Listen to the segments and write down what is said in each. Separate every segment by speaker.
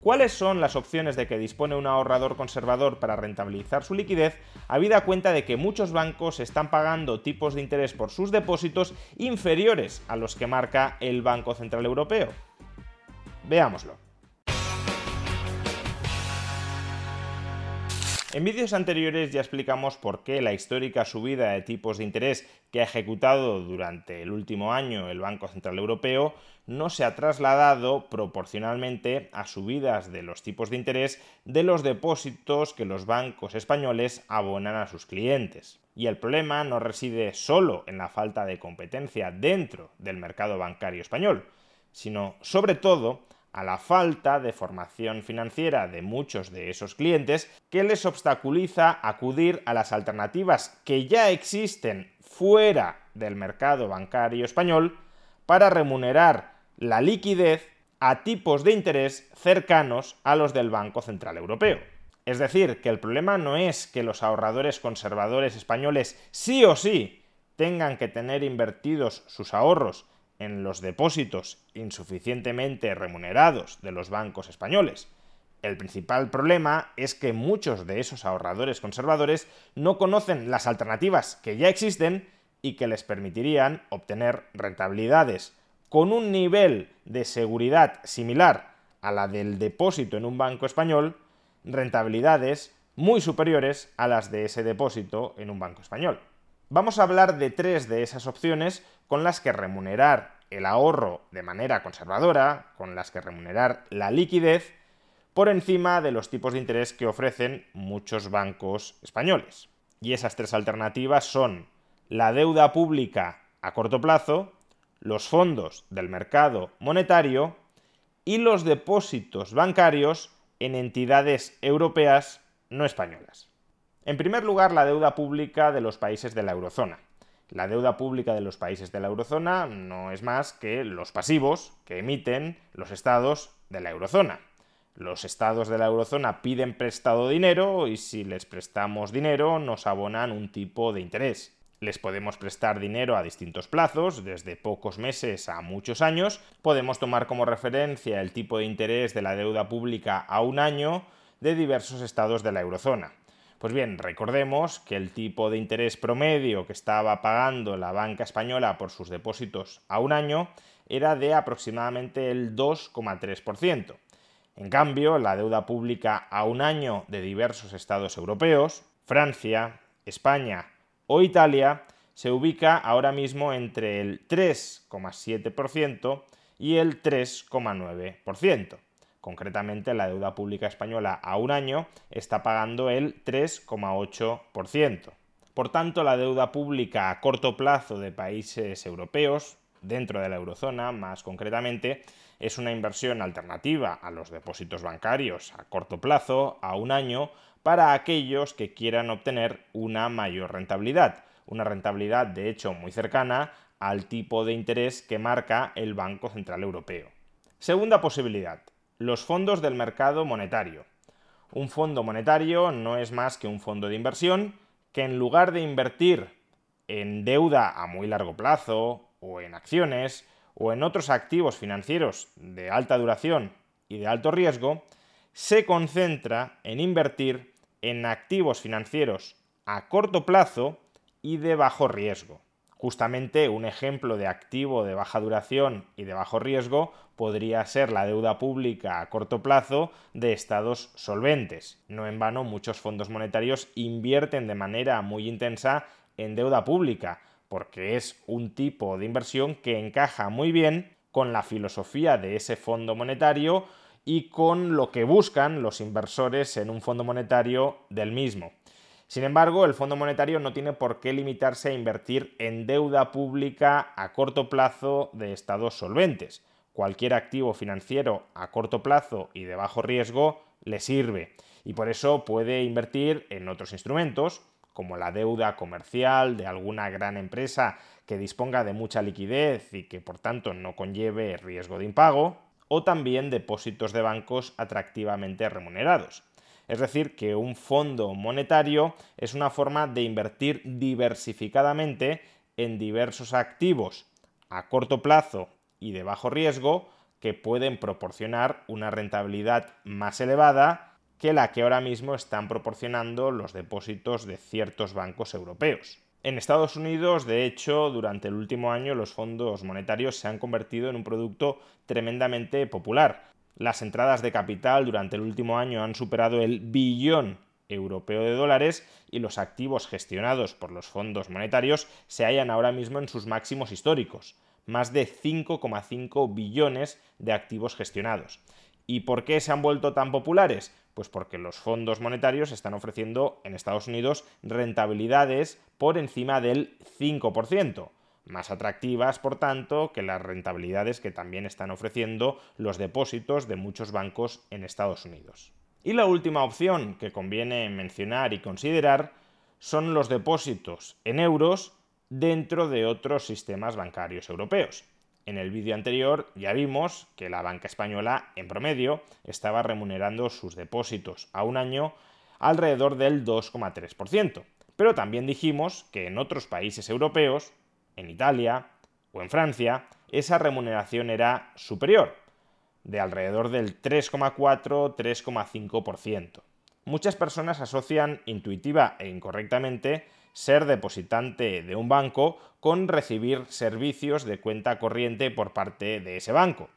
Speaker 1: ¿Cuáles son las opciones de que dispone un ahorrador conservador para rentabilizar su liquidez, habida cuenta de que muchos bancos están pagando tipos de interés por sus depósitos inferiores a los que marca el Banco Central Europeo? Veámoslo. En vídeos anteriores ya explicamos por qué la histórica subida de tipos de interés que ha ejecutado durante el último año el Banco Central Europeo no se ha trasladado proporcionalmente a subidas de los tipos de interés de los depósitos que los bancos españoles abonan a sus clientes. Y el problema no reside solo en la falta de competencia dentro del mercado bancario español, sino sobre todo a la falta de formación financiera de muchos de esos clientes que les obstaculiza acudir a las alternativas que ya existen fuera del mercado bancario español para remunerar la liquidez a tipos de interés cercanos a los del Banco Central Europeo. Es decir, que el problema no es que los ahorradores conservadores españoles sí o sí tengan que tener invertidos sus ahorros en los depósitos insuficientemente remunerados de los bancos españoles. El principal problema es que muchos de esos ahorradores conservadores no conocen las alternativas que ya existen y que les permitirían obtener rentabilidades con un nivel de seguridad similar a la del depósito en un banco español, rentabilidades muy superiores a las de ese depósito en un banco español. Vamos a hablar de tres de esas opciones con las que remunerar el ahorro de manera conservadora, con las que remunerar la liquidez por encima de los tipos de interés que ofrecen muchos bancos españoles. Y esas tres alternativas son la deuda pública a corto plazo, los fondos del mercado monetario y los depósitos bancarios en entidades europeas no españolas. En primer lugar, la deuda pública de los países de la eurozona. La deuda pública de los países de la eurozona no es más que los pasivos que emiten los estados de la eurozona. Los estados de la eurozona piden prestado dinero y si les prestamos dinero nos abonan un tipo de interés. Les podemos prestar dinero a distintos plazos, desde pocos meses a muchos años. Podemos tomar como referencia el tipo de interés de la deuda pública a un año de diversos estados de la eurozona. Pues bien, recordemos que el tipo de interés promedio que estaba pagando la banca española por sus depósitos a un año era de aproximadamente el 2,3%. En cambio, la deuda pública a un año de diversos estados europeos, Francia, España o Italia, se ubica ahora mismo entre el 3,7% y el 3,9%. Concretamente, la deuda pública española a un año está pagando el 3,8%. Por tanto, la deuda pública a corto plazo de países europeos, dentro de la eurozona más concretamente, es una inversión alternativa a los depósitos bancarios a corto plazo, a un año, para aquellos que quieran obtener una mayor rentabilidad, una rentabilidad de hecho muy cercana al tipo de interés que marca el Banco Central Europeo. Segunda posibilidad, los fondos del mercado monetario. Un fondo monetario no es más que un fondo de inversión que en lugar de invertir en deuda a muy largo plazo o en acciones o en otros activos financieros de alta duración y de alto riesgo, se concentra en invertir en activos financieros a corto plazo y de bajo riesgo. Justamente un ejemplo de activo de baja duración y de bajo riesgo podría ser la deuda pública a corto plazo de estados solventes. No en vano muchos fondos monetarios invierten de manera muy intensa en deuda pública, porque es un tipo de inversión que encaja muy bien con la filosofía de ese fondo monetario y con lo que buscan los inversores en un fondo monetario del mismo. Sin embargo, el Fondo Monetario no tiene por qué limitarse a invertir en deuda pública a corto plazo de estados solventes. Cualquier activo financiero a corto plazo y de bajo riesgo le sirve y por eso puede invertir en otros instrumentos, como la deuda comercial de alguna gran empresa que disponga de mucha liquidez y que por tanto no conlleve riesgo de impago, o también depósitos de bancos atractivamente remunerados. Es decir, que un fondo monetario es una forma de invertir diversificadamente en diversos activos a corto plazo y de bajo riesgo que pueden proporcionar una rentabilidad más elevada que la que ahora mismo están proporcionando los depósitos de ciertos bancos europeos. En Estados Unidos, de hecho, durante el último año los fondos monetarios se han convertido en un producto tremendamente popular. Las entradas de capital durante el último año han superado el billón europeo de dólares y los activos gestionados por los fondos monetarios se hallan ahora mismo en sus máximos históricos, más de 5,5 billones de activos gestionados. ¿Y por qué se han vuelto tan populares? Pues porque los fondos monetarios están ofreciendo en Estados Unidos rentabilidades por encima del 5%, más atractivas, por tanto, que las rentabilidades que también están ofreciendo los depósitos de muchos bancos en Estados Unidos. Y la última opción que conviene mencionar y considerar son los depósitos en euros dentro de otros sistemas bancarios europeos. En el vídeo anterior ya vimos que la banca española, en promedio, estaba remunerando sus depósitos a un año alrededor del 2,3%. Pero también dijimos que en otros países europeos, en Italia o en Francia, esa remuneración era superior, de alrededor del 3,4-3,5%. Muchas personas asocian intuitiva e incorrectamente ser depositante de un banco con recibir servicios de cuenta corriente por parte de ese banco.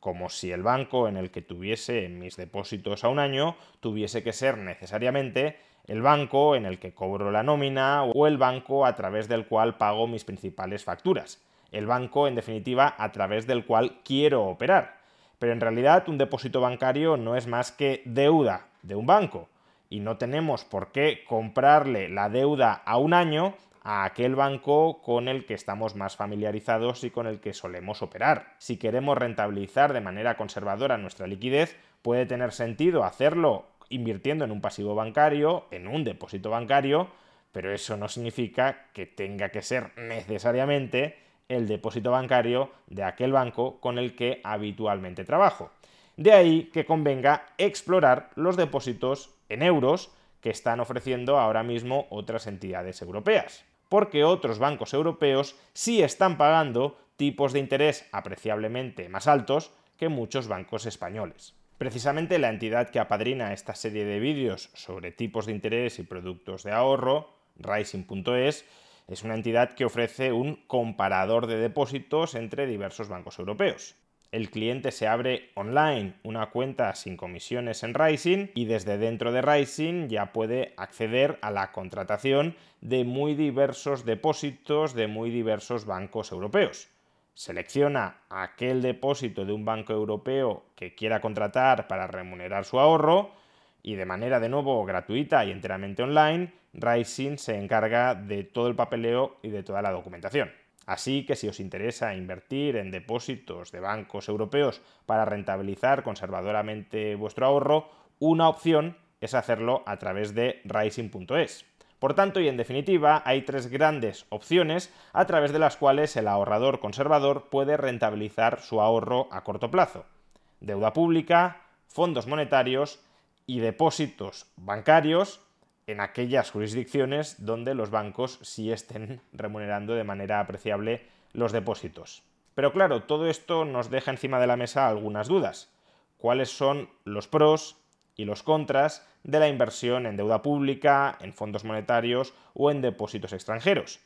Speaker 1: Como si el banco en el que tuviese mis depósitos a un año tuviese que ser necesariamente el banco en el que cobro la nómina o el banco a través del cual pago mis principales facturas. El banco, en definitiva, a través del cual quiero operar. Pero en realidad un depósito bancario no es más que deuda de un banco y no tenemos por qué comprarle la deuda a un año a aquel banco con el que estamos más familiarizados y con el que solemos operar. Si queremos rentabilizar de manera conservadora nuestra liquidez, puede tener sentido hacerlo invirtiendo en un pasivo bancario, en un depósito bancario, pero eso no significa que tenga que ser necesariamente el depósito bancario de aquel banco con el que habitualmente trabajo. De ahí que convenga explorar los depósitos en euros que están ofreciendo ahora mismo otras entidades europeas. Porque otros bancos europeos sí están pagando tipos de interés apreciablemente más altos que muchos bancos españoles. Precisamente la entidad que apadrina esta serie de vídeos sobre tipos de interés y productos de ahorro, Rising.es, es una entidad que ofrece un comparador de depósitos entre diversos bancos europeos el cliente se abre online una cuenta sin comisiones en Rising y desde dentro de Rising ya puede acceder a la contratación de muy diversos depósitos de muy diversos bancos europeos. Selecciona aquel depósito de un banco europeo que quiera contratar para remunerar su ahorro y de manera de nuevo gratuita y enteramente online, Rising se encarga de todo el papeleo y de toda la documentación. Así que si os interesa invertir en depósitos de bancos europeos para rentabilizar conservadoramente vuestro ahorro, una opción es hacerlo a través de rising.es. Por tanto, y en definitiva, hay tres grandes opciones a través de las cuales el ahorrador conservador puede rentabilizar su ahorro a corto plazo. Deuda pública, fondos monetarios y depósitos bancarios en aquellas jurisdicciones donde los bancos sí estén remunerando de manera apreciable los depósitos. Pero claro, todo esto nos deja encima de la mesa algunas dudas. ¿Cuáles son los pros y los contras de la inversión en deuda pública, en fondos monetarios o en depósitos extranjeros?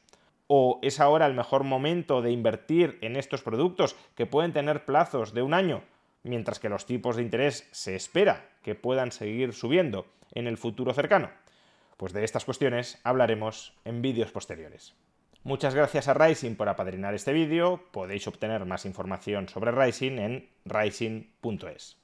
Speaker 1: ¿O es ahora el mejor momento de invertir en estos productos que pueden tener plazos de un año, mientras que los tipos de interés se espera que puedan seguir subiendo en el futuro cercano? Pues de estas cuestiones hablaremos en vídeos posteriores. Muchas gracias a Rising por apadrinar este vídeo. Podéis obtener más información sobre Rising en rising.es.